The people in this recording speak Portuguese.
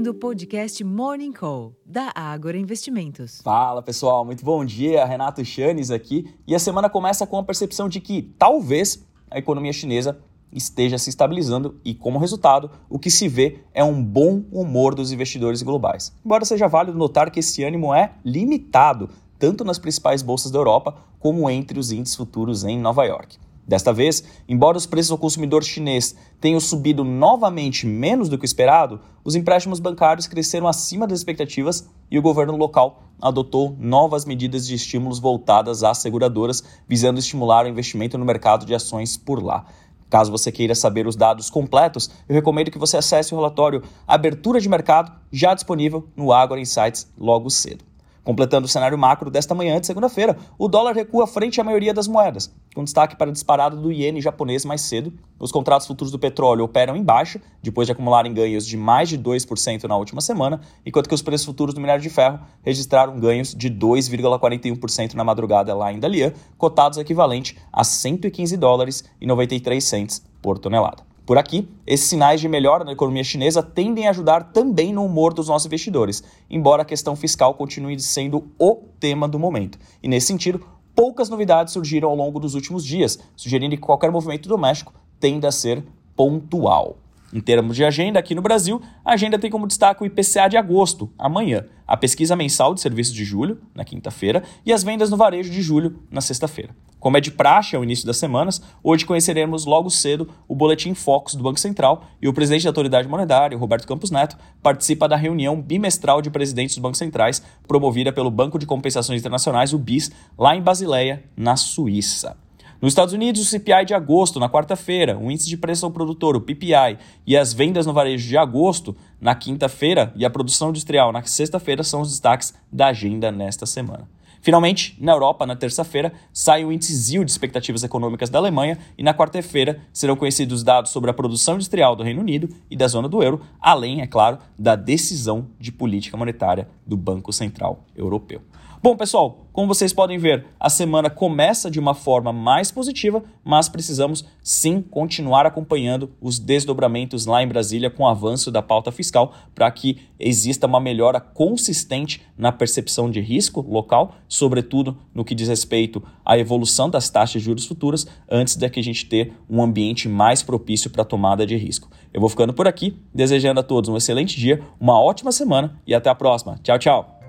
ouvindo o podcast Morning Call, da Ágora Investimentos. Fala pessoal, muito bom dia. Renato Chanes aqui. E a semana começa com a percepção de que talvez a economia chinesa esteja se estabilizando e, como resultado, o que se vê é um bom humor dos investidores globais. Embora seja válido notar que esse ânimo é limitado, tanto nas principais bolsas da Europa como entre os índices futuros em Nova York. Desta vez, embora os preços ao consumidor chinês tenham subido novamente menos do que o esperado, os empréstimos bancários cresceram acima das expectativas e o governo local adotou novas medidas de estímulos voltadas às seguradoras, visando estimular o investimento no mercado de ações por lá. Caso você queira saber os dados completos, eu recomendo que você acesse o relatório Abertura de Mercado, já disponível no Agora Insights logo cedo. Completando o cenário macro desta manhã de segunda-feira, o dólar recua frente à maioria das moedas, com destaque para a disparada do iene japonês mais cedo. Os contratos futuros do petróleo operam em baixa, depois de acumularem ganhos de mais de 2% na última semana, enquanto que os preços futuros do minério de ferro registraram ganhos de 2,41% na madrugada lá em Dalian, cotados equivalente a 115 dólares e 93 cents por tonelada. Por aqui, esses sinais de melhora na economia chinesa tendem a ajudar também no humor dos nossos investidores, embora a questão fiscal continue sendo o tema do momento. E nesse sentido, poucas novidades surgiram ao longo dos últimos dias, sugerindo que qualquer movimento doméstico tenda a ser pontual. Em termos de agenda, aqui no Brasil, a agenda tem como destaque o IPCA de agosto, amanhã, a pesquisa mensal de serviços de julho, na quinta-feira, e as vendas no varejo de julho, na sexta-feira. Como é de praxe ao início das semanas, hoje conheceremos logo cedo o Boletim Focus do Banco Central e o presidente da Autoridade Monetária, Roberto Campos Neto, participa da reunião bimestral de presidentes dos bancos centrais promovida pelo Banco de Compensações Internacionais, o BIS, lá em Basileia, na Suíça. Nos Estados Unidos, o CPI de agosto, na quarta-feira, o índice de preço ao produtor, o PPI, e as vendas no varejo de agosto, na quinta-feira, e a produção industrial na sexta-feira são os destaques da agenda nesta semana. Finalmente, na Europa, na terça-feira, sai o índice ZIL de expectativas econômicas da Alemanha e na quarta-feira serão conhecidos dados sobre a produção industrial do Reino Unido e da zona do euro, além, é claro, da decisão de política monetária do Banco Central Europeu. Bom, pessoal, como vocês podem ver, a semana começa de uma forma mais positiva, mas precisamos sim continuar acompanhando os desdobramentos lá em Brasília com o avanço da pauta fiscal para que exista uma melhora consistente na percepção de risco local, sobretudo no que diz respeito à evolução das taxas de juros futuras, antes de que a gente ter um ambiente mais propício para tomada de risco. Eu vou ficando por aqui, desejando a todos um excelente dia, uma ótima semana e até a próxima. Tchau, tchau.